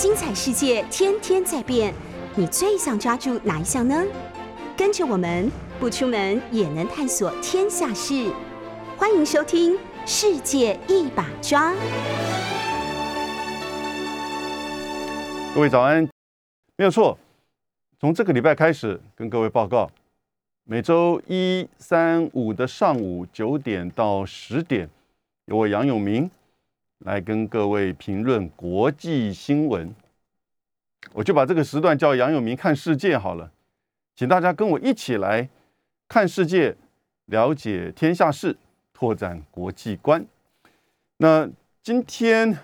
精彩世界天天在变，你最想抓住哪一项呢？跟着我们不出门也能探索天下事，欢迎收听《世界一把抓》。各位早安，没有错。从这个礼拜开始，跟各位报告，每周一、三、五的上午九点到十点，由我杨永明来跟各位评论国际新闻。我就把这个时段叫杨永明看世界好了，请大家跟我一起来看世界，了解天下事，拓展国际观。那今天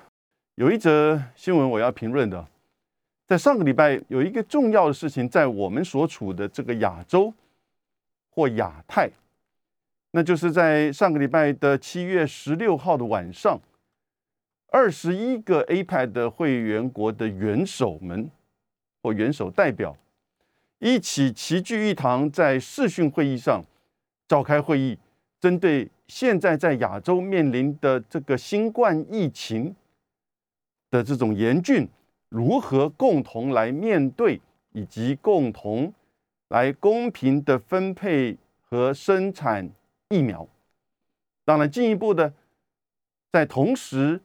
有一则新闻我要评论的。在上个礼拜有一个重要的事情，在我们所处的这个亚洲或亚太，那就是在上个礼拜的七月十六号的晚上，二十一个 APEC 的会员国的元首们或元首代表一起齐聚一堂，在视讯会议上召开会议，针对现在在亚洲面临的这个新冠疫情的这种严峻。如何共同来面对，以及共同来公平的分配和生产疫苗？当然，进一步的，在同时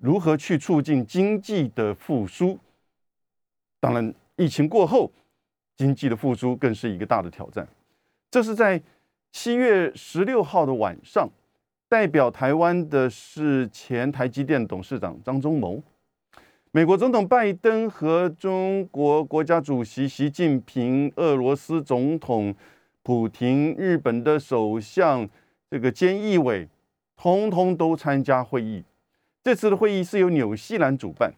如何去促进经济的复苏？当然，疫情过后，经济的复苏更是一个大的挑战。这是在七月十六号的晚上，代表台湾的是前台积电董事长张忠谋。美国总统拜登和中国国家主席习近平、俄罗斯总统普京、日本的首相这个菅义伟，通通都参加会议。这次的会议是由纽西兰主办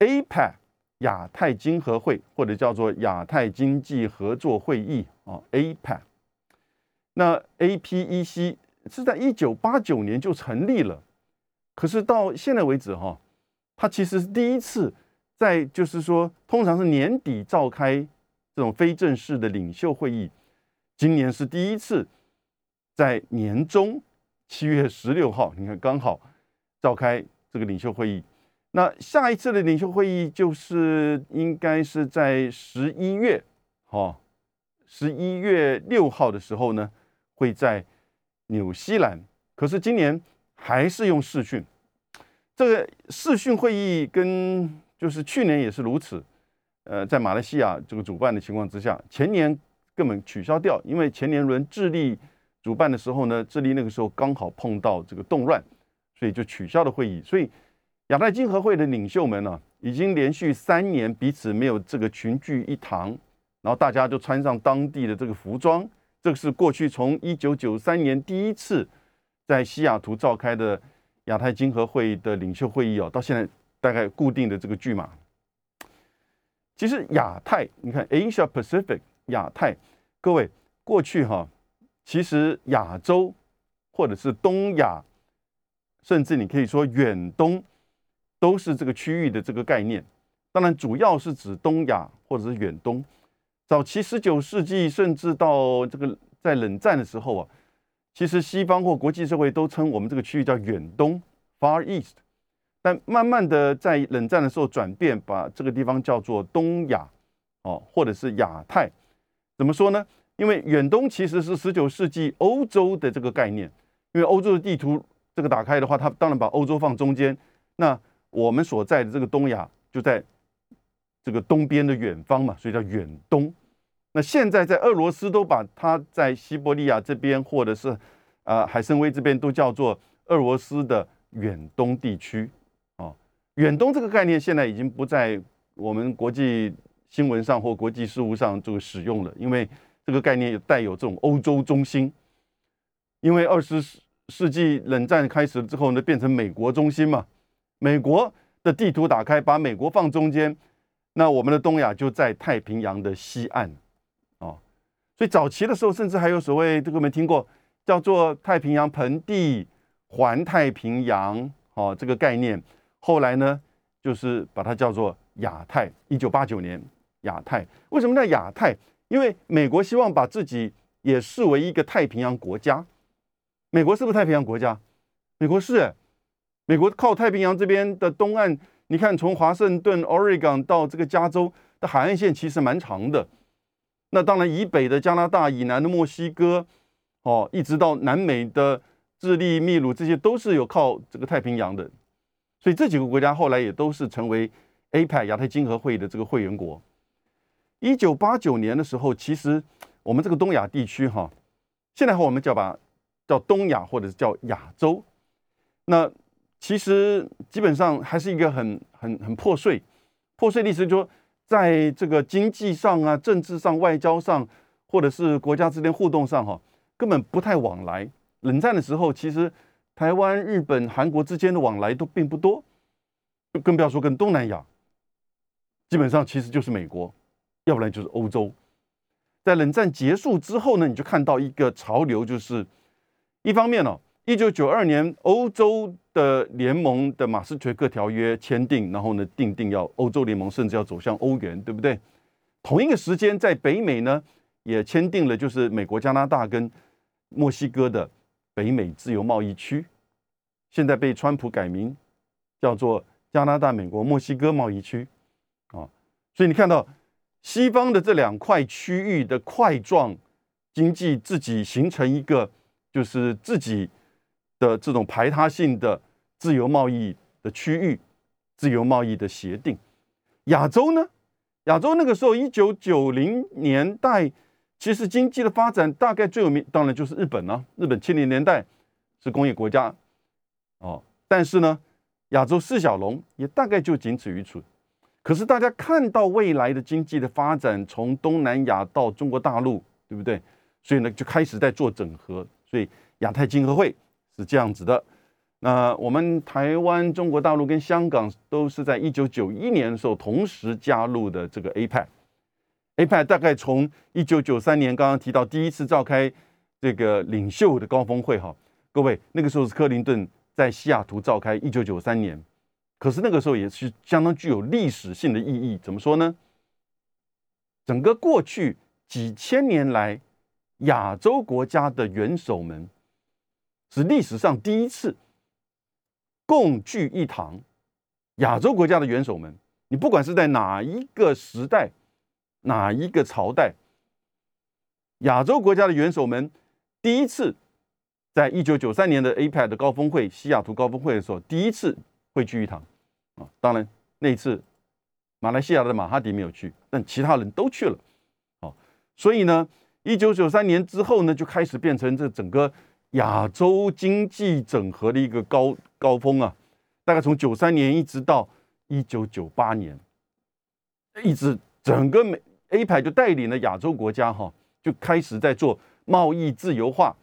，APEC 亚太经合会或者叫做亚太经济合作会议啊，APEC。那 APEC 是在一九八九年就成立了，可是到现在为止哈。它其实是第一次在，就是说，通常是年底召开这种非正式的领袖会议，今年是第一次在年中七月十六号，你看刚好召开这个领袖会议。那下一次的领袖会议就是应该是在十一月，哈，十一月六号的时候呢，会在纽西兰。可是今年还是用视讯。这个视讯会议跟就是去年也是如此，呃，在马来西亚这个主办的情况之下，前年根本取消掉，因为前年轮智利主办的时候呢，智利那个时候刚好碰到这个动乱，所以就取消了会议。所以亚太经合会的领袖们呢，已经连续三年彼此没有这个群聚一堂，然后大家就穿上当地的这个服装，这个是过去从一九九三年第一次在西雅图召开的。亚太经合会的领袖会议哦，到现在大概固定的这个剧码。其实亚太，你看 Asia Pacific 亚太，各位过去哈，其实亚洲或者是东亚，甚至你可以说远东，都是这个区域的这个概念。当然，主要是指东亚或者是远东。早期十九世纪，甚至到这个在冷战的时候啊。其实西方或国际社会都称我们这个区域叫远东 （Far East），但慢慢的在冷战的时候转变，把这个地方叫做东亚，哦，或者是亚太。怎么说呢？因为远东其实是十九世纪欧洲的这个概念，因为欧洲的地图这个打开的话，它当然把欧洲放中间，那我们所在的这个东亚就在这个东边的远方嘛，所以叫远东。那现在在俄罗斯都把它在西伯利亚这边，或者是啊海参崴这边都叫做俄罗斯的远东地区啊。远东这个概念现在已经不在我们国际新闻上或国际事务上这个使用了，因为这个概念带有这种欧洲中心。因为二十世纪冷战开始之后呢，变成美国中心嘛，美国的地图打开，把美国放中间，那我们的东亚就在太平洋的西岸。哦所以早期的时候，甚至还有所谓这个没听过，叫做太平洋盆地环太平洋，哦，这个概念。后来呢，就是把它叫做亚太。一九八九年，亚太为什么叫亚太？因为美国希望把自己也视为一个太平洋国家。美国是不是太平洋国家？美国是，美国靠太平洋这边的东岸，你看从华盛顿、Oregon 到这个加州的海岸线其实蛮长的。那当然，以北的加拿大，以南的墨西哥，哦，一直到南美的智利、秘鲁，这些都是有靠这个太平洋的。所以这几个国家后来也都是成为 APEC 亚太经合会的这个会员国。一九八九年的时候，其实我们这个东亚地区哈，现在和我们叫把叫东亚或者是叫亚洲，那其实基本上还是一个很很很破碎，破碎的意思就说，在这个经济上啊、政治上、外交上，或者是国家之间互动上哈，根本不太往来。冷战的时候，其实台湾、日本、韩国之间的往来都并不多，更不要说跟东南亚，基本上其实就是美国。要不然就是欧洲，在冷战结束之后呢，你就看到一个潮流，就是一方面呢，一九九二年欧洲的联盟的马斯垂克条约签订，然后呢，定定要欧洲联盟甚至要走向欧元，对不对？同一个时间，在北美呢，也签订了就是美国、加拿大跟墨西哥的北美自由贸易区，现在被川普改名叫做加拿大、美国、墨西哥贸易区啊，所以你看到。西方的这两块区域的块状经济自己形成一个，就是自己的这种排他性的自由贸易的区域，自由贸易的协定。亚洲呢？亚洲那个时候，一九九零年代，其实经济的发展大概最有名，当然就是日本了。日本七零年代是工业国家，哦，但是呢，亚洲四小龙也大概就仅此于此。可是大家看到未来的经济的发展，从东南亚到中国大陆，对不对？所以呢，就开始在做整合。所以亚太经合会是这样子的。那我们台湾、中国大陆跟香港都是在一九九一年的时候同时加入的这个 APEC。APEC 大概从一九九三年刚刚提到第一次召开这个领袖的高峰会，哈，各位那个时候是克林顿在西雅图召开，一九九三年。可是那个时候也是相当具有历史性的意义。怎么说呢？整个过去几千年来，亚洲国家的元首们是历史上第一次共聚一堂。亚洲国家的元首们，你不管是在哪一个时代、哪一个朝代，亚洲国家的元首们第一次在一九九三年的 APEC 的高峰会——西雅图高峰会的时候，第一次。会聚一堂啊！当然，那一次马来西亚的马哈迪没有去，但其他人都去了。哦，所以呢，一九九三年之后呢，就开始变成这整个亚洲经济整合的一个高高峰啊！大概从九三年一直到一九九八年，一直整个美 A 派就带领了亚洲国家哈，就开始在做贸易自由化，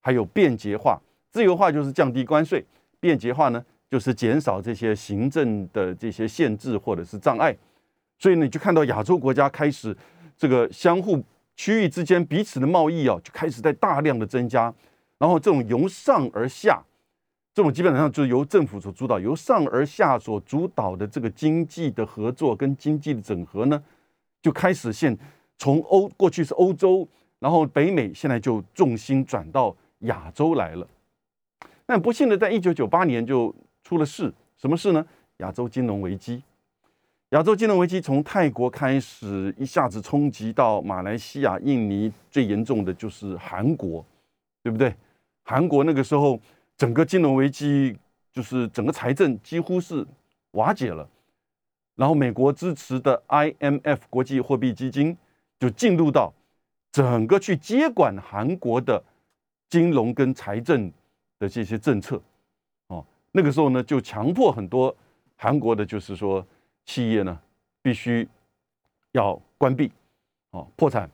还有便捷化。自由化就是降低关税，便捷化呢？就是减少这些行政的这些限制或者是障碍，所以呢，你就看到亚洲国家开始这个相互区域之间彼此的贸易啊，就开始在大量的增加。然后这种由上而下，这种基本上就是由政府所主导、由上而下所主导的这个经济的合作跟经济的整合呢，就开始现从欧过去是欧洲，然后北美现在就重心转到亚洲来了。但不幸的，在一九九八年就。出了事，什么事呢？亚洲金融危机。亚洲金融危机从泰国开始，一下子冲击到马来西亚、印尼，最严重的就是韩国，对不对？韩国那个时候，整个金融危机就是整个财政几乎是瓦解了。然后美国支持的 IMF 国际货币基金就进入到整个去接管韩国的金融跟财政的这些政策。那个时候呢，就强迫很多韩国的，就是说企业呢，必须要关闭，哦，破产。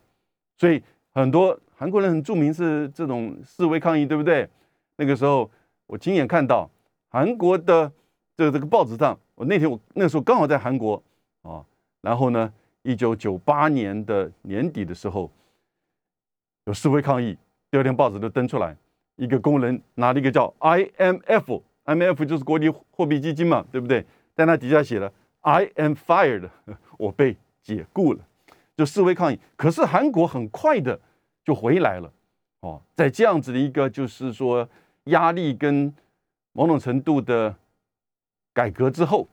所以很多韩国人很著名是这种示威抗议，对不对？那个时候我亲眼看到韩国的这这个报纸上，我那天我那时候刚好在韩国啊，然后呢，一九九八年的年底的时候有示威抗议，第二天报纸都登出来，一个工人拿了一个叫 IMF。M F 就是国际货币基金嘛，对不对？但它底下写了 I am fired，我被解雇了，就示威抗议。可是韩国很快的就回来了，哦，在这样子的一个就是说压力跟某种程度的改革之后，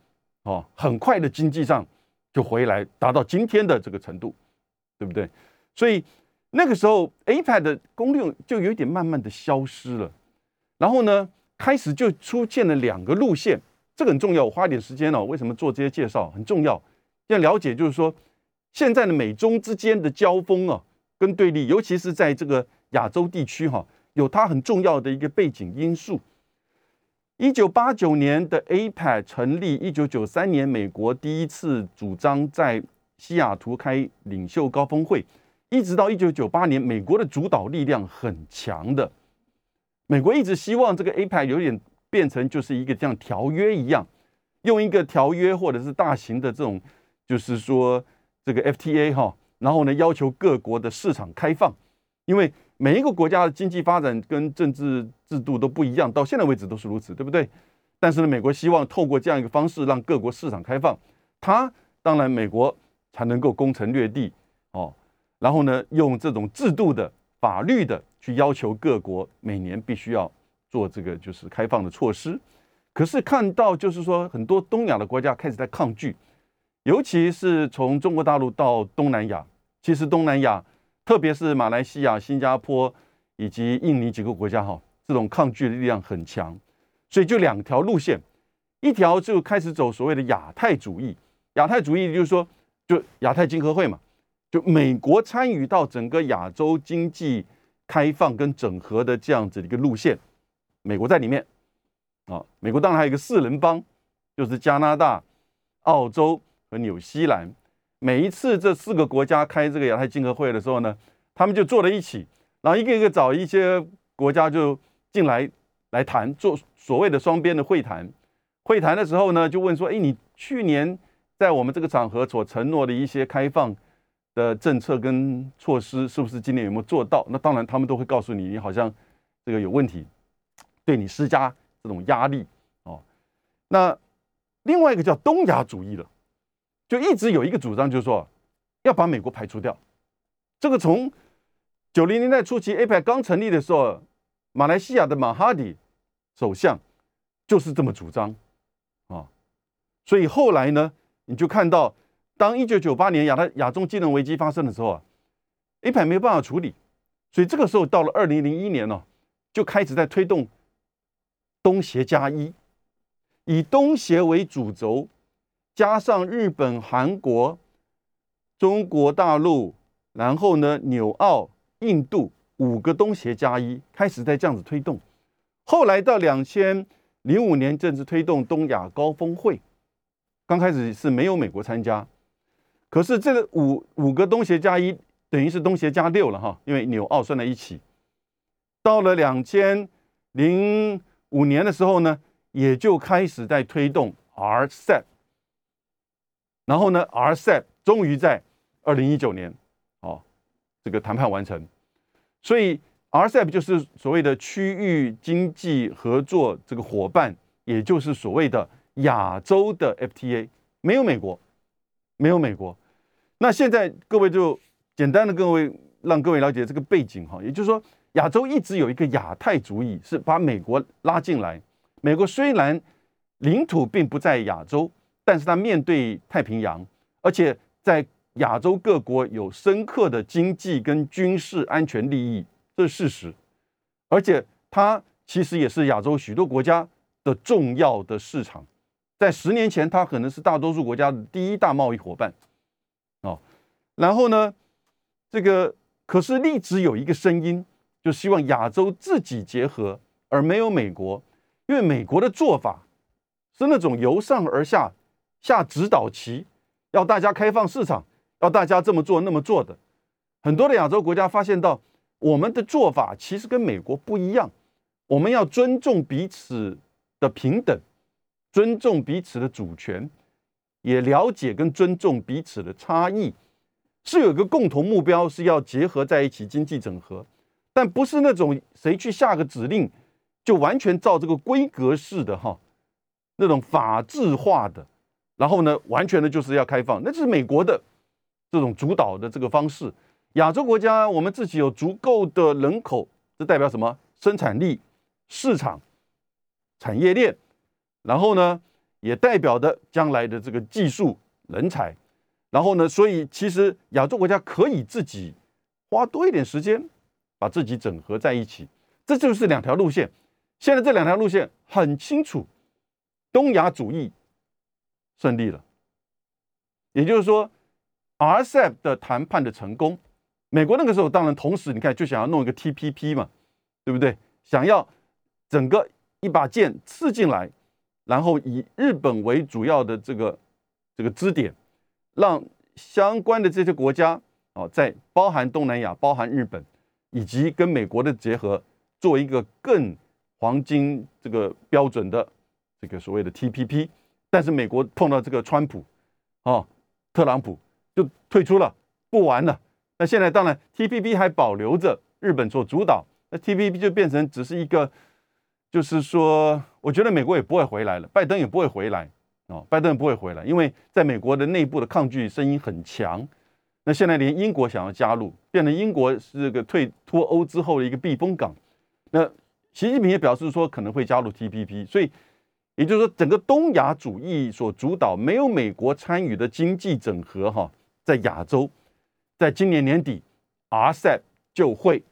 哦，很快的经济上就回来，达到今天的这个程度，对不对？所以那个时候 APEC 的功率就有点慢慢的消失了，然后呢，开始就出现了两个路线，这个很重要，我花一点时间哦，为什么做这些介绍很重要？要了解就是说，现在的美中之间的交锋啊，跟对立，尤其是在这个亚洲地区哈，有它很重要的一个背景因素。一九八九年的 APEC 成立，一九九三年美国第一次主张在西雅图开领袖高峰会，一直到一九九八年，美国的主导力量很强的。美国一直希望这个 APEC 有点变成就是一个像条约一样，用一个条约或者是大型的这种，就是说这个 FTA 哈，然后呢要求各国的市场开放，因为。每一个国家的经济发展跟政治制度都不一样，到现在为止都是如此，对不对？但是呢，美国希望透过这样一个方式，让各国市场开放，它当然美国才能够攻城略地哦。然后呢，用这种制度的、法律的去要求各国每年必须要做这个就是开放的措施。可是看到就是说，很多东亚的国家开始在抗拒，尤其是从中国大陆到东南亚，其实东南亚。特别是马来西亚、新加坡以及印尼几个国家，哈，这种抗拒的力量很强，所以就两条路线，一条就开始走所谓的亚太主义。亚太主义就是说，就亚太经合会嘛，就美国参与到整个亚洲经济开放跟整合的这样子的一个路线，美国在里面啊。美国当然还有一个四人帮，就是加拿大、澳洲和纽西兰。每一次这四个国家开这个亚太经合会的时候呢，他们就坐在一起，然后一个一个找一些国家就进来来谈，做所谓的双边的会谈。会谈的时候呢，就问说：“哎，你去年在我们这个场合所承诺的一些开放的政策跟措施，是不是今年有没有做到？”那当然，他们都会告诉你，你好像这个有问题，对你施加这种压力哦。那另外一个叫东亚主义的。就一直有一个主张，就是说要把美国排除掉。这个从九零年代初期 APEC 刚成立的时候，马来西亚的马哈迪首相就是这么主张啊。所以后来呢，你就看到，当一九九八年亚太亚中金融危机发生的时候啊，APEC 没有办法处理，所以这个时候到了二零零一年呢，就开始在推动东协加一，以东协为主轴。加上日本、韩国、中国大陆，然后呢，纽澳、印度五个东协加一开始在这样子推动。后来到两千零五年正式推动东亚高峰会，刚开始是没有美国参加，可是这个五五个东协加一等于是东协加六了哈，因为纽澳算在一起。到了两千零五年的时候呢，也就开始在推动 RCEP。然后呢，RCEP 终于在二零一九年，哦，这个谈判完成。所以 RCEP 就是所谓的区域经济合作这个伙伴，也就是所谓的亚洲的 FTA，没有美国，没有美国。那现在各位就简单的各位让各位了解这个背景哈，也就是说，亚洲一直有一个亚太主义，是把美国拉进来。美国虽然领土并不在亚洲。但是他面对太平洋，而且在亚洲各国有深刻的经济跟军事安全利益，这是事实。而且它其实也是亚洲许多国家的重要的市场。在十年前，它可能是大多数国家的第一大贸易伙伴。然后呢，这个可是一直有一个声音，就希望亚洲自己结合，而没有美国，因为美国的做法是那种由上而下。下指导棋，要大家开放市场，要大家这么做那么做的。很多的亚洲国家发现到，我们的做法其实跟美国不一样。我们要尊重彼此的平等，尊重彼此的主权，也了解跟尊重彼此的差异，是有一个共同目标，是要结合在一起经济整合，但不是那种谁去下个指令就完全照这个规格式的哈，那种法制化的。然后呢，完全的就是要开放，那是美国的这种主导的这个方式。亚洲国家，我们自己有足够的人口，这代表什么？生产力、市场、产业链，然后呢，也代表的将来的这个技术人才。然后呢，所以其实亚洲国家可以自己花多一点时间，把自己整合在一起。这就是两条路线。现在这两条路线很清楚，东亚主义胜利了，也就是说，RCEP 的谈判的成功，美国那个时候当然同时你看就想要弄一个 TPP 嘛，对不对？想要整个一把剑刺进来，然后以日本为主要的这个这个支点，让相关的这些国家啊，在包含东南亚、包含日本以及跟美国的结合，做一个更。黄金这个标准的这个所谓的 TPP，但是美国碰到这个川普，哦，特朗普就退出了，不玩了。那现在当然 TPP 还保留着日本做主导，那 TPP 就变成只是一个，就是说，我觉得美国也不会回来了，拜登也不会回来，哦，拜登不会回来，因为在美国的内部的抗拒声音很强。那现在连英国想要加入，变成英国是个退脱欧之后的一个避风港，那。习近平也表示说可能会加入 TPP，所以也就是说，整个东亚主义所主导、没有美国参与的经济整合，哈，在亚洲，在今年年底，RCEP 就会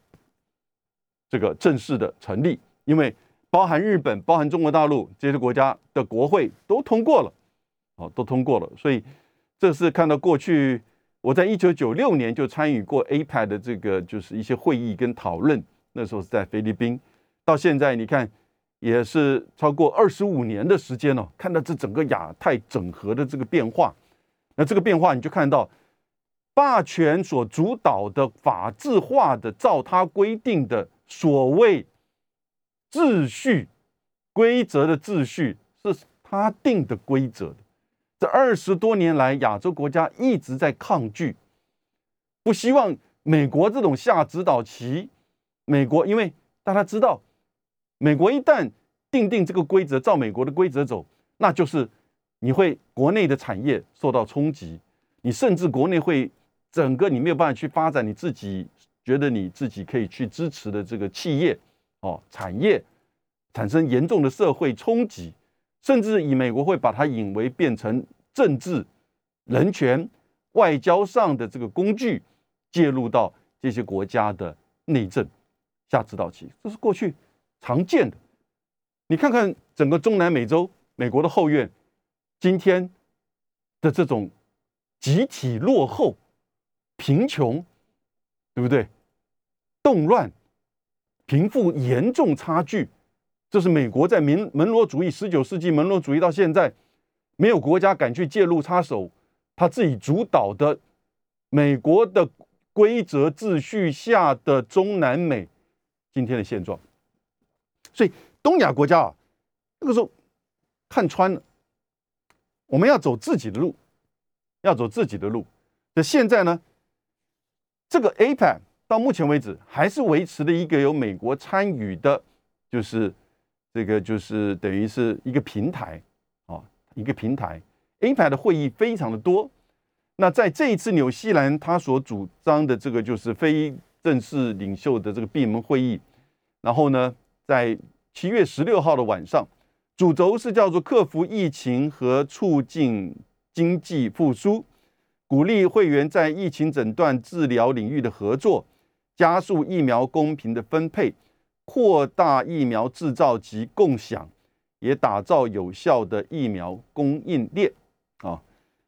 这个正式的成立，因为包含日本、包含中国大陆这些国家的国会都通过了，哦，都通过了，所以这是看到过去我在一九九六年就参与过 APEC 的这个就是一些会议跟讨论，那时候是在菲律宾。到现在，你看也是超过二十五年的时间了。看到这整个亚太整合的这个变化，那这个变化你就看到霸权所主导的法治化的，照他规定的所谓秩序规则的秩序，是他定的规则这二十多年来，亚洲国家一直在抗拒，不希望美国这种下指导棋。美国因为大家知道。美国一旦定定这个规则，照美国的规则走，那就是你会国内的产业受到冲击，你甚至国内会整个你没有办法去发展你自己觉得你自己可以去支持的这个企业哦产业产生严重的社会冲击，甚至以美国会把它引为变成政治、人权、外交上的这个工具，介入到这些国家的内政下指导棋，这是过去。常见的，你看看整个中南美洲，美国的后院，今天的这种集体落后、贫穷，对不对？动乱、贫富严重差距，这是美国在民门罗主义十九世纪门罗主义到现在，没有国家敢去介入插手，他自己主导的美国的规则秩序下的中南美今天的现状。所以东亚国家啊，那个时候看穿了，我们要走自己的路，要走自己的路。那现在呢，这个 APEC 到目前为止还是维持了一个有美国参与的，就是这个就是等于是一个平台啊，一个平台。APEC 的会议非常的多。那在这一次纽西兰他所主张的这个就是非正式领袖的这个闭门会议，然后呢？在七月十六号的晚上，主轴是叫做克服疫情和促进经济复苏，鼓励会员在疫情诊断治疗领域的合作，加速疫苗公平的分配，扩大疫苗制造及共享，也打造有效的疫苗供应链。啊，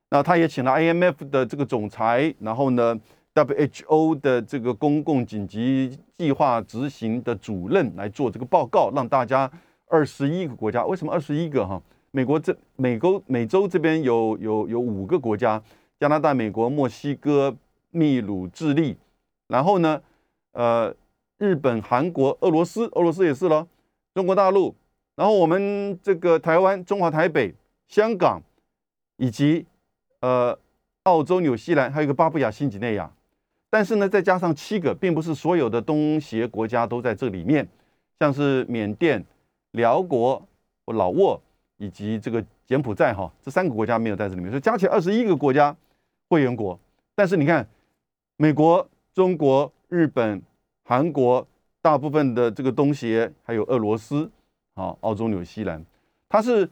那他也请了 IMF 的这个总裁，然后呢？WHO 的这个公共紧急计划执行的主任来做这个报告，让大家二十一个国家，为什么二十一个哈？美国这美国美洲这边有有有五个国家，加拿大、美国、墨西哥、秘鲁、智利，然后呢，呃，日本、韩国、俄罗斯，俄罗斯也是了，中国大陆，然后我们这个台湾、中华台北、香港，以及呃澳洲、纽西兰，还有一个巴布亚新几内亚。但是呢，再加上七个，并不是所有的东协国家都在这里面，像是缅甸、辽国、老挝以及这个柬埔寨哈，这三个国家没有在这里面，所以加起来二十一个国家会员国。但是你看，美国、中国、日本、韩国，大部分的这个东协，还有俄罗斯，啊，澳洲、纽西兰，它是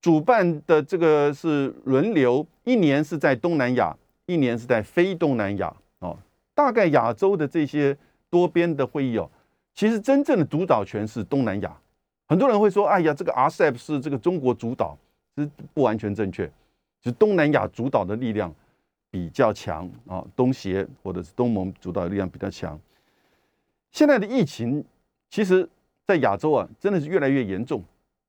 主办的这个是轮流，一年是在东南亚，一年是在非东南亚哦。大概亚洲的这些多边的会议哦，其实真正的主导权是东南亚。很多人会说：“哎呀，这个 RCEP 是这个中国主导，这不完全正确，是东南亚主导的力量比较强啊，东协或者是东盟主导力量比较强。现在的疫情，其实在亚洲啊，真的是越来越严重。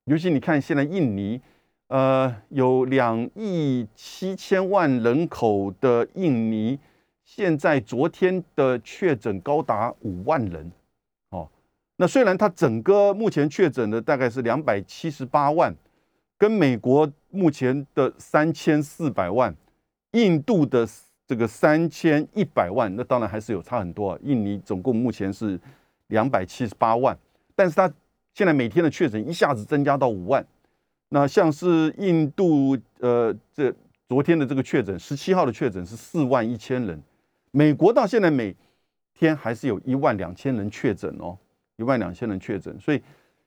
尤其你看，现在印尼，呃，有两亿七千万人口的印尼，现在昨天的确诊高达五万人。”哦那虽然它整个目前确诊的大概是两百七十八万，跟美国目前的三千四百万，印度的这个三千一百万，那当然还是有差很多啊。印尼总共目前是两百七十八万，但是它现在每天的确诊一下子增加到五万。那像是印度，呃，这昨天的这个确诊，十七号的确诊是四万一千人，美国到现在每天还是有一万两千人确诊哦。一万两千人确诊，所以，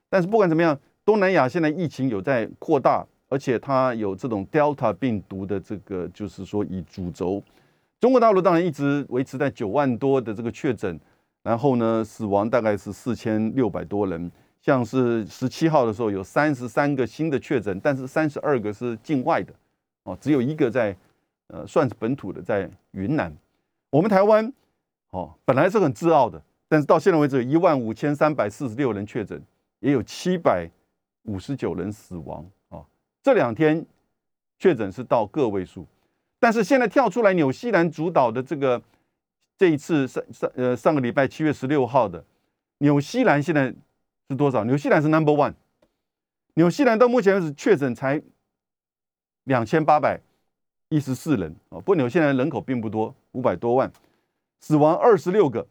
但是不管怎么样，东南亚现在疫情有在扩大，而且它有这种 Delta 病毒的这个，就是说以主轴。中国大陆当然一直维持在九万多的这个确诊，然后呢，死亡大概是四千六百多人。像是十七号的时候有三十三个新的确诊，但是三十二个是境外的，哦，只有一个在呃算是本土的，在云南。我们台湾哦，本来是很自傲的。但是到现在为止，有一万五千三百四十六人确诊，也有七百五十九人死亡。这两天确诊是到个位数，但是现在跳出来，纽西兰主导的这个这一次上上呃上个礼拜七月十六号的纽西兰现在是多少？纽西兰是 number one，纽西兰到目前为止确诊才两千八百一十四人啊。不过纽西兰人口并不多，五百多万，死亡二十六个。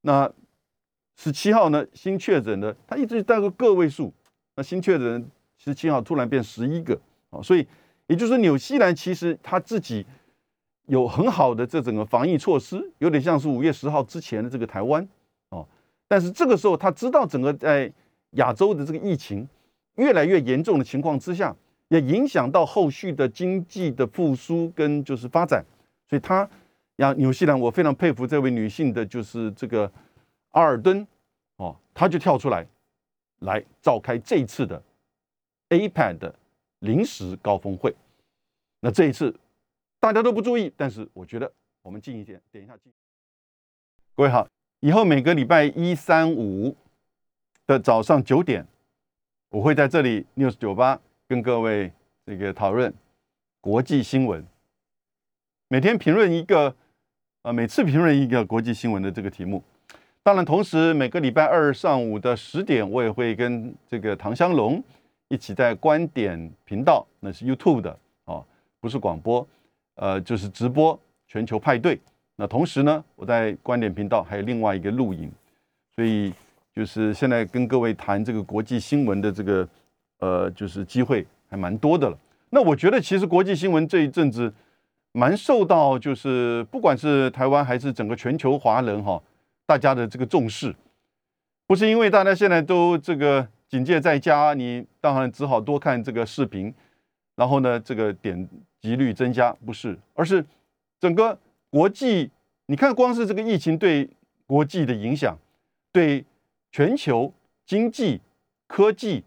那十七号呢？新确诊的，他一直带个个位数。那新确诊十七号突然变十一个啊，所以也就是说，纽西兰其实他自己有很好的这整个防疫措施，有点像是五月十号之前的这个台湾哦。但是这个时候，他知道整个在亚洲的这个疫情越来越严重的情况之下，也影响到后续的经济的复苏跟就是发展，所以他。像纽西兰，我非常佩服这位女性的，就是这个阿尔登哦，她就跳出来，来召开这一次的 APEC 的临时高峰会。那这一次大家都不注意，但是我觉得我们近一点，点一下近。各位好，以后每个礼拜一、三、五的早上九点，我会在这里 News 酒吧跟各位这个讨论国际新闻，每天评论一个。啊，每次评论一个国际新闻的这个题目，当然，同时每个礼拜二上午的十点，我也会跟这个唐香龙一起在观点频道，那是 YouTube 的哦，不是广播，呃，就是直播全球派对。那同时呢，我在观点频道还有另外一个录影，所以就是现在跟各位谈这个国际新闻的这个呃，就是机会还蛮多的了。那我觉得其实国际新闻这一阵子。蛮受到，就是不管是台湾还是整个全球华人哈，大家的这个重视，不是因为大家现在都这个警戒在家，你当然只好多看这个视频，然后呢，这个点击率增加，不是，而是整个国际，你看光是这个疫情对国际的影响，对全球经济、科技、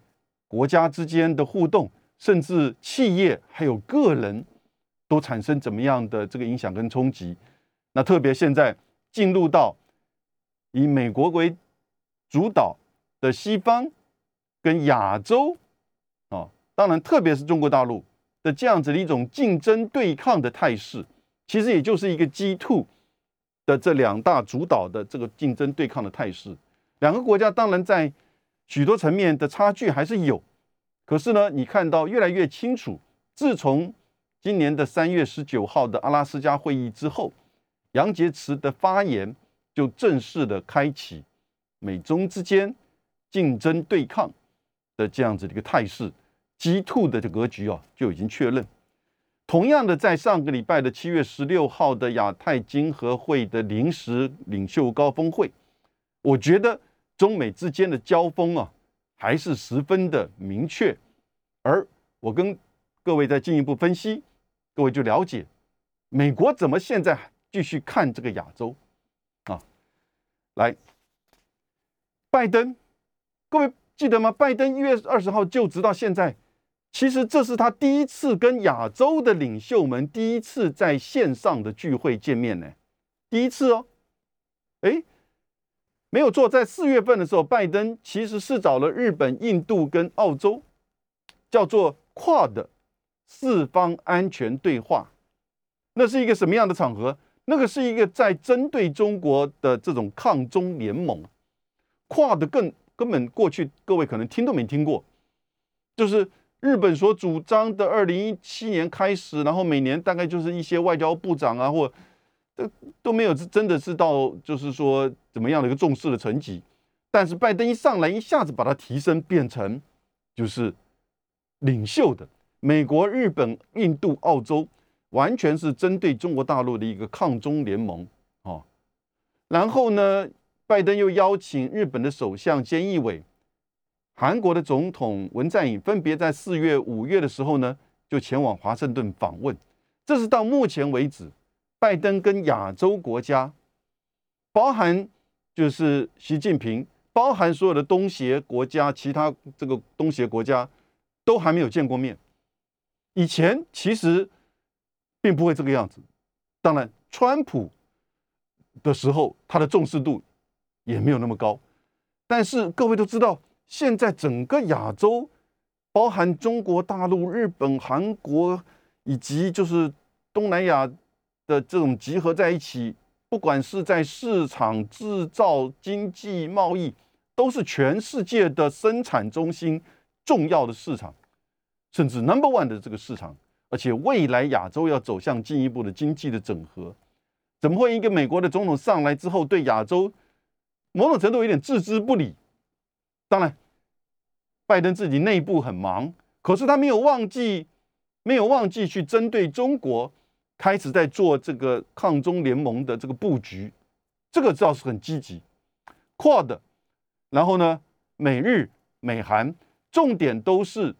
国家之间的互动，甚至企业还有个人。都产生怎么样的这个影响跟冲击？那特别现在进入到以美国为主导的西方跟亚洲啊，当然特别是中国大陆的这样子的一种竞争对抗的态势，其实也就是一个 G two 的这两大主导的这个竞争对抗的态势。两个国家当然在许多层面的差距还是有，可是呢，你看到越来越清楚，自从今年的三月十九号的阿拉斯加会议之后，杨洁篪的发言就正式的开启美中之间竞争对抗的这样子的一个态势，G two 的这格局啊就已经确认。同样的，在上个礼拜的七月十六号的亚太经合会的临时领袖高峰会，我觉得中美之间的交锋啊还是十分的明确，而我跟各位再进一步分析，各位就了解美国怎么现在继续看这个亚洲啊。来，拜登，各位记得吗？拜登一月二十号就职到现在，其实这是他第一次跟亚洲的领袖们第一次在线上的聚会见面呢，第一次哦。哎，没有错，在四月份的时候，拜登其实是找了日本、印度跟澳洲，叫做 QUAD 四方安全对话。那是一个什么样的场合？那个是一个在针对中国的这种抗中联盟。QUAD 更根本过去各位可能听都没听过，就是日本所主张的，二零一七年开始，然后每年大概就是一些外交部长啊或。这都没有真的是到就是说怎么样的一个重视的层级，但是拜登一上来一下子把它提升变成就是领袖的美国、日本、印度、澳洲，完全是针对中国大陆的一个抗中联盟啊。然后呢，拜登又邀请日本的首相菅义伟、韩国的总统文在寅，分别在四月、五月的时候呢，就前往华盛顿访问。这是到目前为止。拜登跟亚洲国家，包含就是习近平，包含所有的东协国家，其他这个东协国家都还没有见过面。以前其实并不会这个样子。当然，川普的时候，他的重视度也没有那么高。但是各位都知道，现在整个亚洲，包含中国大陆、日本、韩国，以及就是东南亚。的这种集合在一起，不管是在市场、制造、经济、贸易，都是全世界的生产中心、重要的市场，甚至 number one 的这个市场。而且未来亚洲要走向进一步的经济的整合，怎么会一个美国的总统上来之后，对亚洲某种程度有点置之不理？当然，拜登自己内部很忙，可是他没有忘记，没有忘记去针对中国。开始在做这个抗中联盟的这个布局，这个倒是很积极。Quad，然后呢，美日美韩重点都是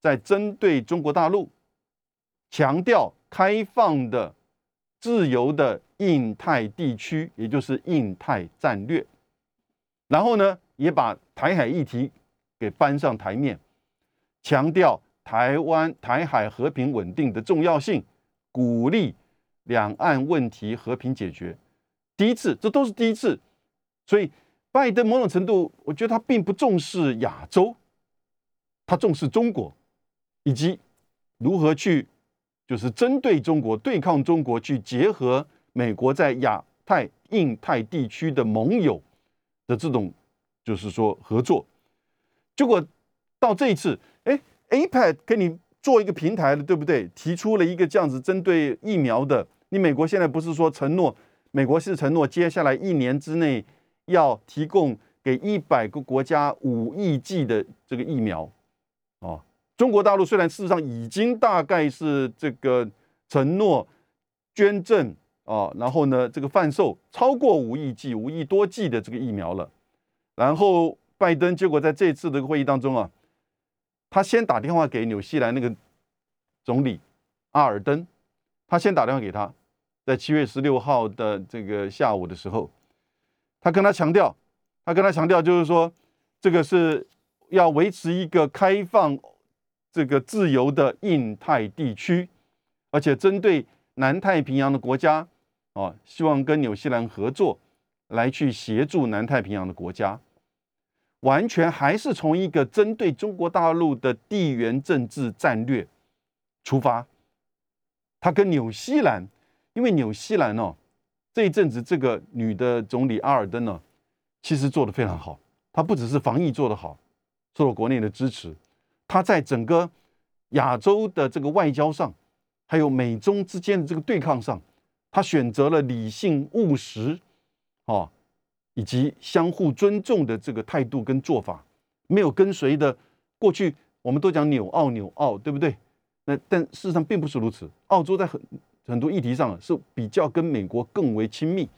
在针对中国大陆，强调开放的、自由的印太地区，也就是印太战略。然后呢，也把台海议题给搬上台面，强调台湾台海和平稳定的重要性。鼓励两岸问题和平解决，第一次，这都是第一次，所以拜登某种程度，我觉得他并不重视亚洲，他重视中国，以及如何去就是针对中国、对抗中国，去结合美国在亚太、印太地区的盟友的这种就是说合作。结果到这一次，哎，APEC 跟你。做一个平台的，对不对？提出了一个这样子针对疫苗的。你美国现在不是说承诺，美国是承诺接下来一年之内要提供给一百个国家五亿剂的这个疫苗哦。中国大陆虽然事实上已经大概是这个承诺捐赠啊，然后呢这个贩售超过五亿剂、五亿多剂的这个疫苗了。然后拜登结果在这次的会议当中啊。他先打电话给纽西兰那个总理阿尔登，他先打电话给他，在七月十六号的这个下午的时候，他跟他强调，他跟他强调就是说，这个是要维持一个开放、这个自由的印太地区，而且针对南太平洋的国家，啊，希望跟纽西兰合作，来去协助南太平洋的国家。完全还是从一个针对中国大陆的地缘政治战略出发。他跟纽西兰，因为纽西兰哦，这一阵子这个女的总理阿尔登呢，其实做的非常好。她不只是防疫做得好，受到国内的支持，她在整个亚洲的这个外交上，还有美中之间的这个对抗上，他选择了理性务实，哦。以及相互尊重的这个态度跟做法，没有跟随的过去，我们都讲纽澳纽澳，对不对？那但事实上并不是如此。澳洲在很很多议题上是比较跟美国更为亲密，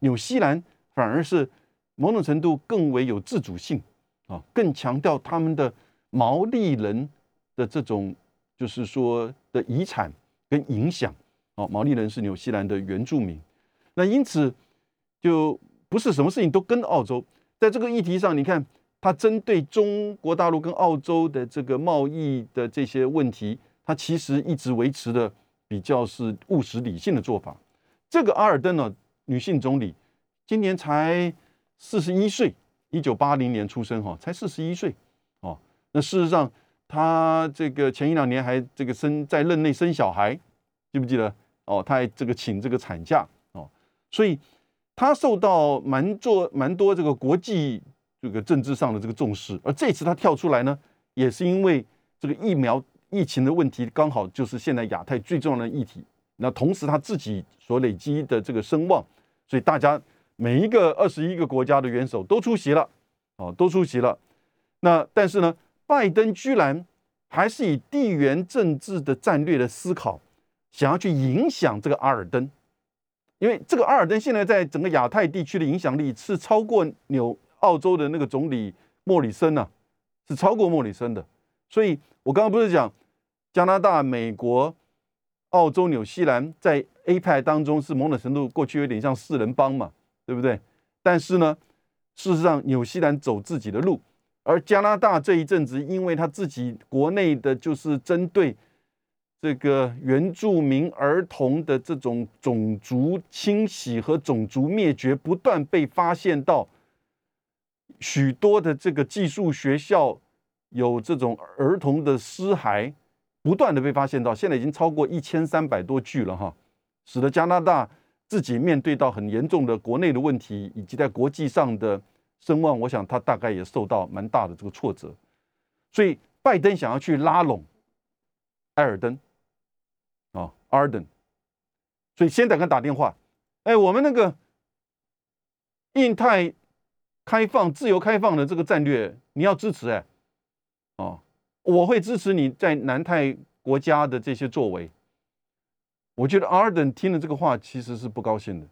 纽西兰反而是某种程度更为有自主性啊，更强调他们的毛利人的这种就是说的遗产跟影响。哦，毛利人是纽西兰的原住民，那因此就不是什么事情都跟澳洲。在这个议题上，你看他针对中国大陆跟澳洲的这个贸易的这些问题，他其实一直维持的比较是务实理性的做法。这个阿尔登呢，女性总理，今年才四十一岁，一九八零年出生哈，才四十一岁哦。那事实上，她这个前一两年还这个生在任内生小孩，记不记得？哦，他还这个请这个产假哦，所以他受到蛮做蛮多这个国际这个政治上的这个重视，而这次他跳出来呢，也是因为这个疫苗疫情的问题，刚好就是现在亚太最重要的议题。那同时他自己所累积的这个声望，所以大家每一个二十一个国家的元首都出席了，哦，都出席了。那但是呢，拜登居然还是以地缘政治的战略的思考。想要去影响这个阿尔登，因为这个阿尔登现在在整个亚太地区的影响力是超过纽澳洲的那个总理莫里森呐，是超过莫里森的。所以我刚刚不是讲加拿大、美国、澳洲、纽西兰在 A 派当中是某种程度过去有点像四人帮嘛，对不对？但是呢，事实上纽西兰走自己的路，而加拿大这一阵子因为他自己国内的就是针对。这个原住民儿童的这种种族清洗和种族灭绝不断被发现到，许多的这个寄宿学校有这种儿童的尸骸，不断的被发现到，现在已经超过一千三百多具了哈，使得加拿大自己面对到很严重的国内的问题，以及在国际上的声望，我想他大概也受到蛮大的这个挫折，所以拜登想要去拉拢埃尔登。，Arden，所以先得跟打电话，哎，我们那个印太开放、自由开放的这个战略，你要支持哎，哦，我会支持你在南太国家的这些作为。我觉得 Arden 听了这个话其实是不高兴的。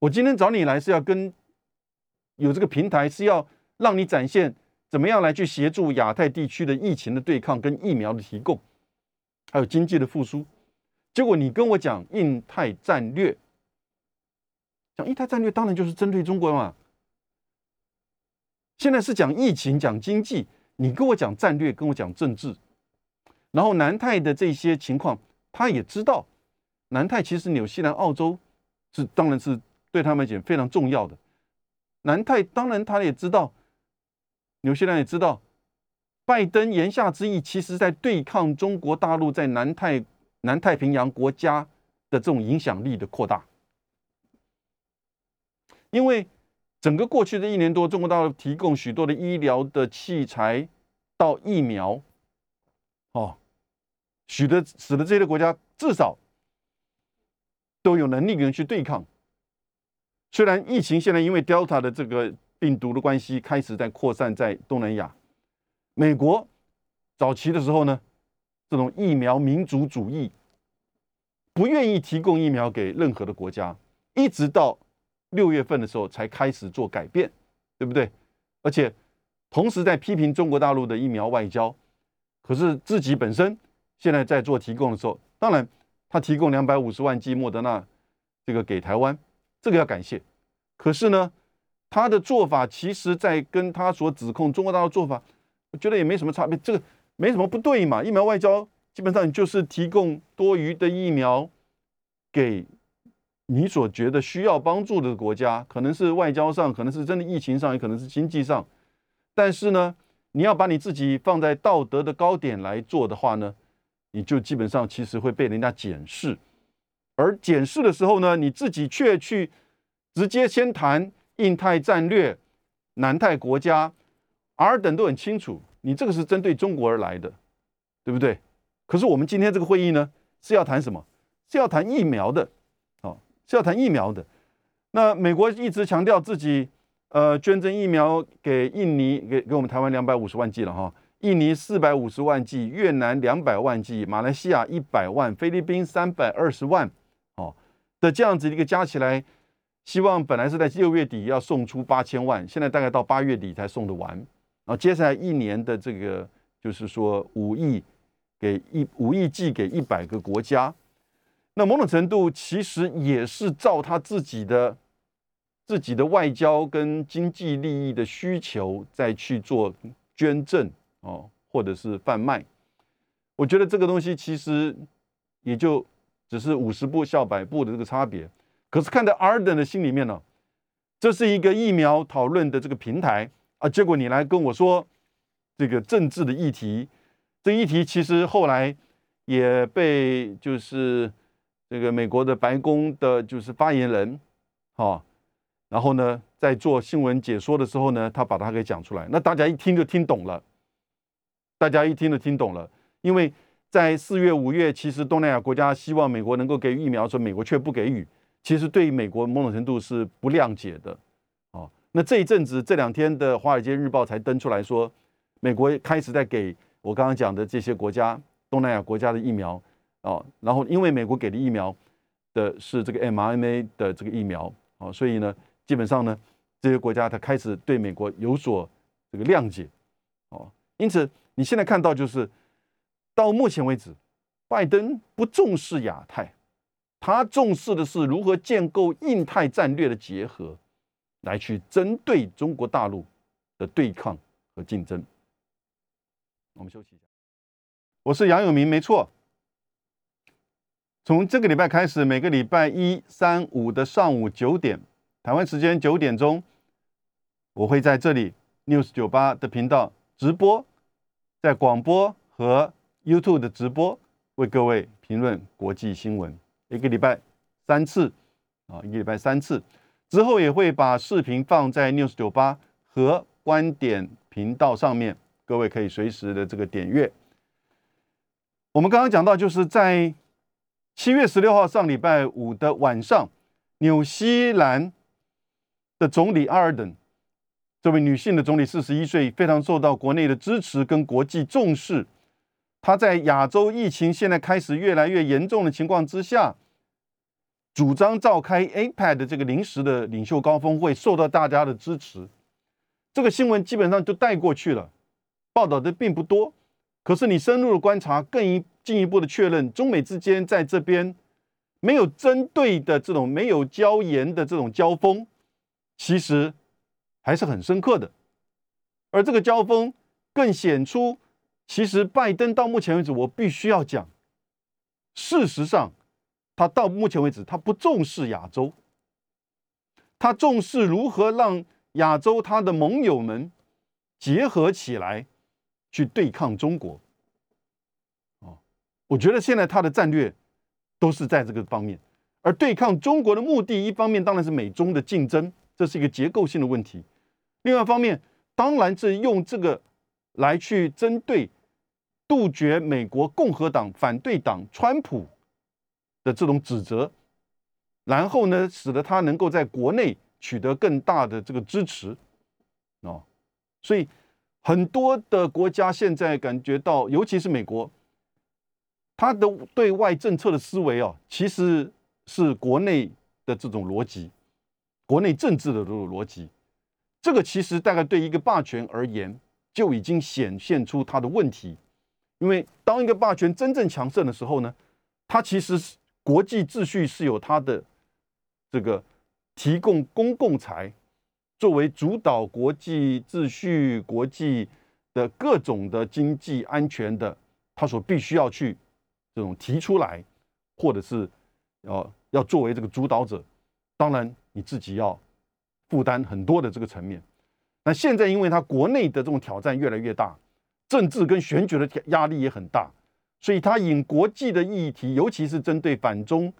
我今天找你来是要跟有这个平台，是要让你展现怎么样来去协助亚太地区的疫情的对抗跟疫苗的提供。还有经济的复苏，结果你跟我讲印太战略，讲印太战略当然就是针对中国嘛。现在是讲疫情、讲经济，你跟我讲战略，跟我讲政治，然后南太的这些情况，他也知道。南太其实纽西兰、澳洲是当然是对他们讲非常重要的。南太当然他也知道，纽西兰也知道。拜登言下之意，其实在对抗中国大陆在南太南太平洋国家的这种影响力的扩大。因为整个过去的一年多，中国大陆提供许多的医疗的器材到疫苗，哦，使得使得这些国家至少都有能力跟去对抗。虽然疫情现在因为 Delta 的这个病毒的关系，开始在扩散在东南亚。美国早期的时候呢，这种疫苗民族主义不愿意提供疫苗给任何的国家，一直到六月份的时候才开始做改变，对不对？而且同时在批评中国大陆的疫苗外交，可是自己本身现在在做提供的时候，当然他提供两百五十万剂莫德纳这个给台湾，这个要感谢。可是呢，他的做法其实在跟他所指控中国大陆做法。我觉得也没什么差别，这个没什么不对嘛。疫苗外交基本上就是提供多余的疫苗给你所觉得需要帮助的国家，可能是外交上，可能是真的疫情上，也可能是经济上。但是呢，你要把你自己放在道德的高点来做的话呢，你就基本上其实会被人家检视。而检视的时候呢，你自己却去直接先谈印太战略、南太国家。尔等都很清楚，你这个是针对中国而来的，对不对？可是我们今天这个会议呢，是要谈什么？是要谈疫苗的，哦，是要谈疫苗的。那美国一直强调自己，呃，捐赠疫苗给印尼，给给我们台湾两百五十万剂了哈，印尼四百五十万剂，越南两百万剂，马来西亚一百万，菲律宾三百二十万，哦的这样子一个加起来，希望本来是在六月底要送出八千万，现在大概到八月底才送得完。然后接下来一年的这个就是说五亿给一五亿寄给一百个国家，那某种程度其实也是照他自己的自己的外交跟经济利益的需求再去做捐赠哦，或者是贩卖。我觉得这个东西其实也就只是五十步笑百步的这个差别。可是看在 Arden 的心里面呢，这是一个疫苗讨论的这个平台啊，结果你来跟我说这个政治的议题。这议题其实后来也被就是这个美国的白宫的就是发言人，哈，然后呢在做新闻解说的时候呢，他把它给讲出来，那大家一听就听懂了，大家一听就听懂了，因为在四月五月，其实东南亚国家希望美国能够给予疫苗，说美国却不给予，其实对美国某种程度是不谅解的，那这一阵子这两天的《华尔街日报》才登出来说，美国开始在给。我刚刚讲的这些国家，东南亚国家的疫苗哦，然后因为美国给的疫苗的是这个 mRNA 的这个疫苗哦，所以呢，基本上呢，这些国家它开始对美国有所这个谅解哦，因此你现在看到就是到目前为止，拜登不重视亚太，他重视的是如何建构印太战略的结合，来去针对中国大陆的对抗和竞争。我们休息一下。我是杨永明，没错。从这个礼拜开始，每个礼拜一、三、五的上午九点，台湾时间九点钟，我会在这里 News 九八的频道直播，在广播和 YouTube 的直播，为各位评论国际新闻。一个礼拜三次啊，一个礼拜三次。之后也会把视频放在 News 九八和观点频道上面。各位可以随时的这个点阅。我们刚刚讲到，就是在七月十六号上礼拜五的晚上，纽西兰的总理阿尔登，这位女性的总理，四十一岁，非常受到国内的支持跟国际重视。她在亚洲疫情现在开始越来越严重的情况之下，主张召开 APEC 的这个临时的领袖高峰会，受到大家的支持。这个新闻基本上就带过去了。报道的并不多，可是你深入的观察，更一进一步的确认，中美之间在这边没有针对的这种没有交言的这种交锋，其实还是很深刻的。而这个交锋更显出，其实拜登到目前为止，我必须要讲，事实上，他到目前为止，他不重视亚洲，他重视如何让亚洲他的盟友们结合起来。去对抗中国，哦，我觉得现在他的战略都是在这个方面，而对抗中国的目的，一方面当然是美中的竞争，这是一个结构性的问题；另外一方面，当然是用这个来去针对杜绝美国共和党反对党川普的这种指责，然后呢，使得他能够在国内取得更大的这个支持，哦，所以。很多的国家现在感觉到，尤其是美国，他的对外政策的思维啊，其实是国内的这种逻辑，国内政治的这种逻辑。这个其实大概对一个霸权而言，就已经显现出他的问题。因为当一个霸权真正强盛的时候呢，他其实是国际秩序是有它的这个提供公共财。作为主导国际秩序、国际的各种的经济安全的，他所必须要去这种提出来，或者是要要作为这个主导者，当然你自己要负担很多的这个层面。那现在因为他国内的这种挑战越来越大，政治跟选举的压力也很大，所以他引国际的议题，尤其是针对反中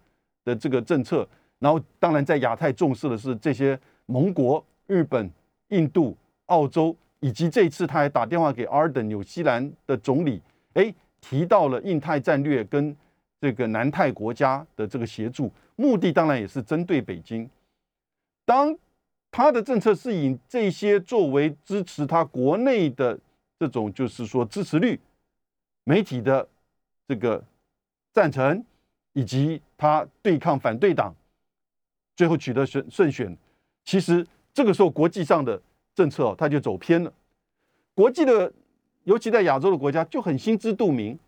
的这个政策，然后当然在亚太重视的是这些盟国。日本、印度、澳洲，以及这一次他还打电话给阿尔登纽西兰的总理，哎，提到了印太战略跟这个南太国家的这个协助，目的当然也是针对北京。当他的政策是以这些作为支持他国内的这种，就是说支持率、媒体的这个赞成，以及他对抗反对党，最后取得胜胜选，其实。这个时候，国际上的政策哦，它就走偏了。国际的，尤其在亚洲的国家，就很心知肚明。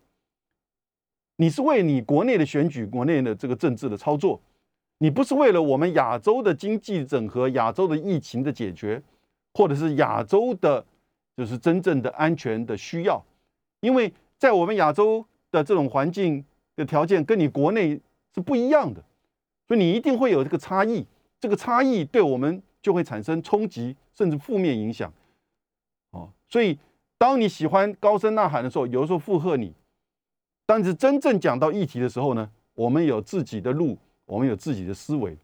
你是为你国内的选举、国内的这个政治的操作，你不是为了我们亚洲的经济整合、亚洲的疫情的解决，或者是亚洲的，就是真正的安全的需要。因为在我们亚洲的这种环境的条件，跟你国内是不一样的，所以你一定会有这个差异。这个差异对我们就会产生冲击，甚至负面影响。哦，所以当你喜欢高声呐喊的时候，有时候附和你；但是真正讲到议题的时候呢，我们有自己的路，我们有自己的思维。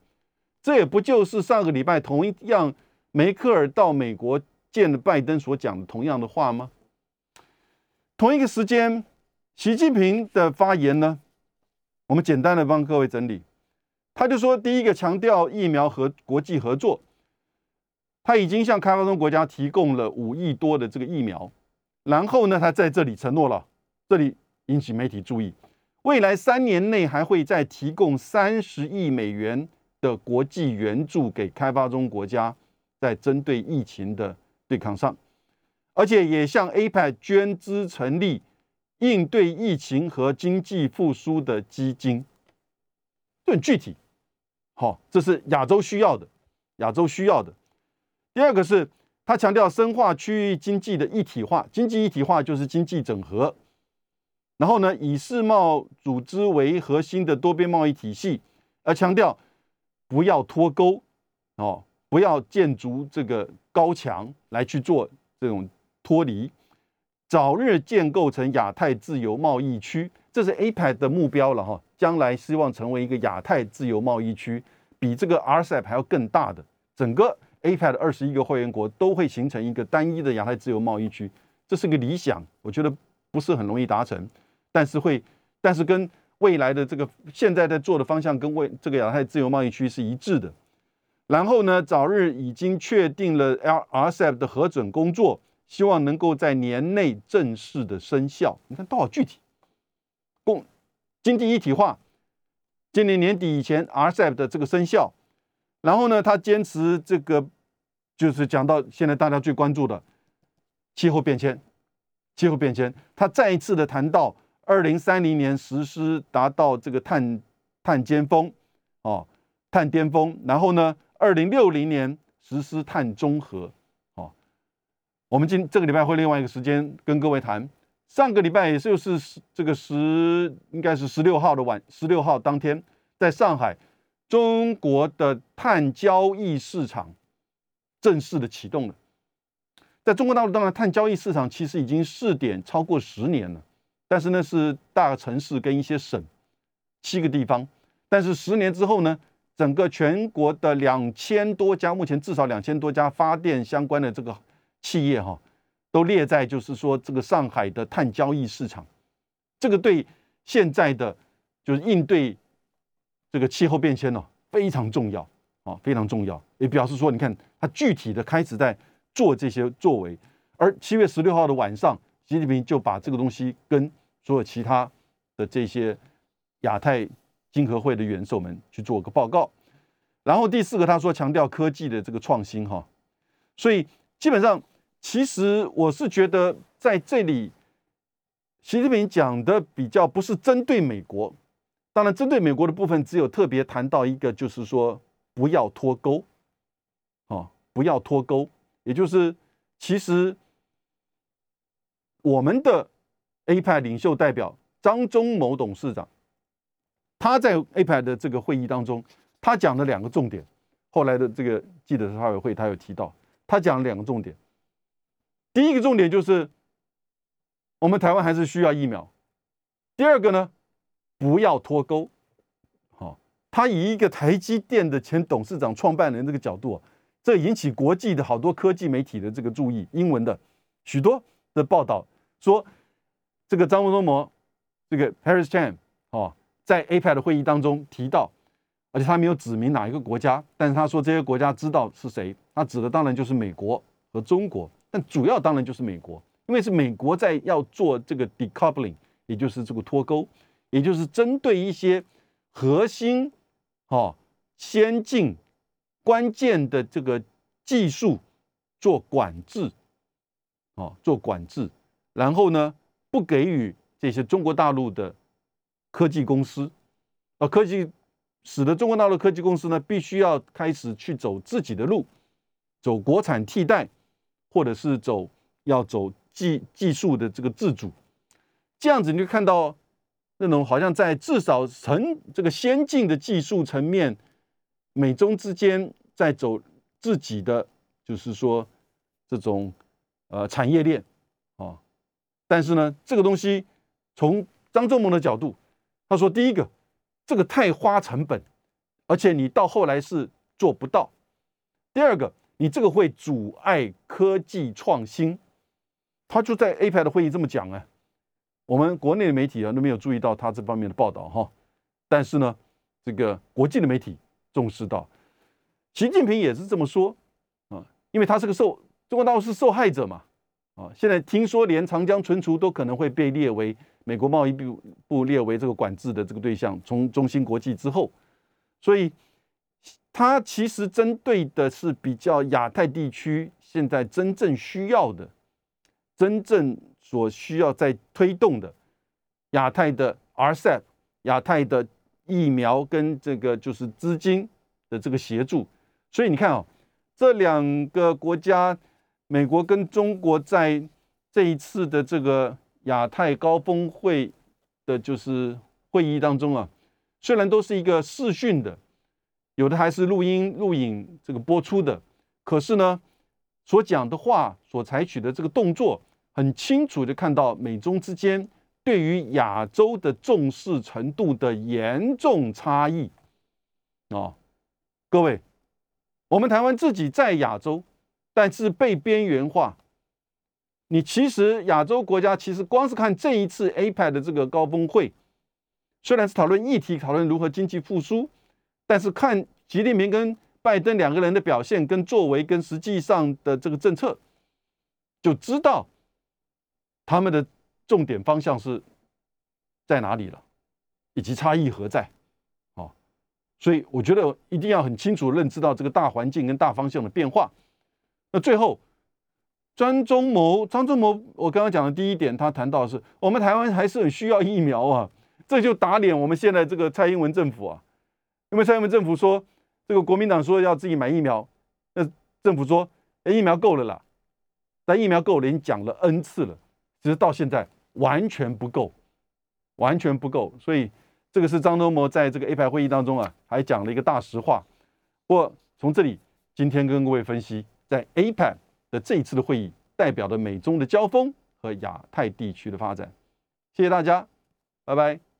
这也不就是上个礼拜同样梅克尔到美国见了拜登所讲的同样的话吗？同一个时间，习近平的发言呢，我们简单的帮各位整理。他就说，第一个强调疫苗和国际合作，他已经向开发中国家提供了五亿多的这个疫苗，然后呢，他在这里承诺了，这里引起媒体注意，未来三年内还会再提供三十亿美元的国际援助给开发中国家，在针对疫情的对抗上，而且也向 APEC 捐资成立应对疫情和经济复苏的基金，这很具体。好，这是亚洲需要的，亚洲需要的。第二个是，他强调深化区域经济的一体化，经济一体化就是经济整合。然后呢，以世贸组织为核心的多边贸易体系，而强调不要脱钩，哦，不要建筑这个高墙来去做这种脱离，早日建构成亚太自由贸易区。这是 APEC 的目标了哈，将来希望成为一个亚太自由贸易区，比这个 RCEP 还要更大的，整个 APEC 的二十一个会员国都会形成一个单一的亚太自由贸易区，这是个理想，我觉得不是很容易达成，但是会，但是跟未来的这个现在在做的方向跟未这个亚太自由贸易区是一致的。然后呢，早日已经确定了 L RCEP 的核准工作，希望能够在年内正式的生效。你看多少具体？共经济一体化，今年年底以前 RCEP 的这个生效，然后呢，他坚持这个，就是讲到现在大家最关注的气候变迁，气候变迁，他再一次的谈到二零三零年实施达到这个碳碳尖峰，哦，碳巅峰，然后呢，二零六零年实施碳中和，我们今这个礼拜会另外一个时间跟各位谈。上个礼拜，也就是这个十，应该是十六号的晚，十六号当天，在上海，中国的碳交易市场正式的启动了。在中国大陆，当然碳交易市场其实已经试点超过十年了，但是呢是大城市跟一些省，七个地方。但是十年之后呢，整个全国的两千多家，目前至少两千多家发电相关的这个企业哈。都列在就是说这个上海的碳交易市场，这个对现在的就是应对这个气候变迁呢非常重要啊，非常重要。也表示说，你看他具体的开始在做这些作为，而七月十六号的晚上，习近平就把这个东西跟所有其他的这些亚太经合会的元首们去做个报告。然后第四个，他说强调科技的这个创新哈，所以基本上。其实我是觉得在这里，习近平讲的比较不是针对美国，当然针对美国的部分只有特别谈到一个，就是说不要脱钩，哦，不要脱钩，也就是其实我们的 APEC 领袖代表张忠谋董事长，他在 APEC 的这个会议当中，他讲了两个重点，后来的这个记者发表会他有提到，他讲了两个重点。第一个重点就是，我们台湾还是需要疫苗。第二个呢，不要脱钩。好，他以一个台积电的前董事长、创办人这个角度，这引起国际的好多科技媒体的这个注意。英文的许多的报道说，这个张文忠谋，这个 Paris Chan，哦，在 APEC 的会议当中提到，而且他没有指明哪一个国家，但是他说这些国家知道是谁，他指的当然就是美国和中国。但主要当然就是美国，因为是美国在要做这个 decoupling，也就是这个脱钩，也就是针对一些核心、哦先进、关键的这个技术做管制，哦做管制，然后呢不给予这些中国大陆的科技公司，啊，科技使得中国大陆科技公司呢，必须要开始去走自己的路，走国产替代，或者是走要走技技术的这个自主，这样子你就看到那种好像在至少层这个先进的技术层面，美中之间在走自己的，就是说这种呃产业链啊，但是呢，这个东西从张忠谋的角度，他说：第一个，这个太花成本，而且你到后来是做不到；第二个，你这个会阻碍科技创新。他就在 APEC 的会议这么讲啊。我们国内的媒体啊都没有注意到他这方面的报道哈，但是呢，这个国际的媒体重视到，习近平也是这么说啊，因为他是个受中国大陆是受害者嘛啊，现在听说连长江存储都可能会被列为。美国贸易部部列为这个管制的这个对象，从中芯国际之后，所以它其实针对的是比较亚太地区现在真正需要的、真正所需要在推动的亚太的 RCEP、亚太的疫苗跟这个就是资金的这个协助。所以你看啊，这两个国家，美国跟中国在这一次的这个。亚太高峰会的就是会议当中啊，虽然都是一个视讯的，有的还是录音录影这个播出的，可是呢，所讲的话所采取的这个动作，很清楚的看到美中之间对于亚洲的重视程度的严重差异啊！各位，我们台湾自己在亚洲，但是被边缘化。你其实亚洲国家其实光是看这一次 APEC 的这个高峰会，虽然是讨论议题，讨论如何经济复苏，但是看习近平跟拜登两个人的表现、跟作为、跟实际上的这个政策，就知道他们的重点方向是在哪里了，以及差异何在。哦，所以我觉得一定要很清楚认知到这个大环境跟大方向的变化。那最后。张忠谋，张忠谋，我刚刚讲的第一点，他谈到是我们台湾还是很需要疫苗啊，这就打脸我们现在这个蔡英文政府啊，因为蔡英文政府说这个国民党说要自己买疫苗，那政府说疫苗够了啦，但疫苗够了，已经讲了 N 次了，只是到现在完全不够，完全不够，所以这个是张忠谋在这个 A 排会议当中啊，还讲了一个大实话。我从这里今天跟各位分析，在 A 排。的这一次的会议，代表的美中的交锋和亚太地区的发展。谢谢大家，拜拜。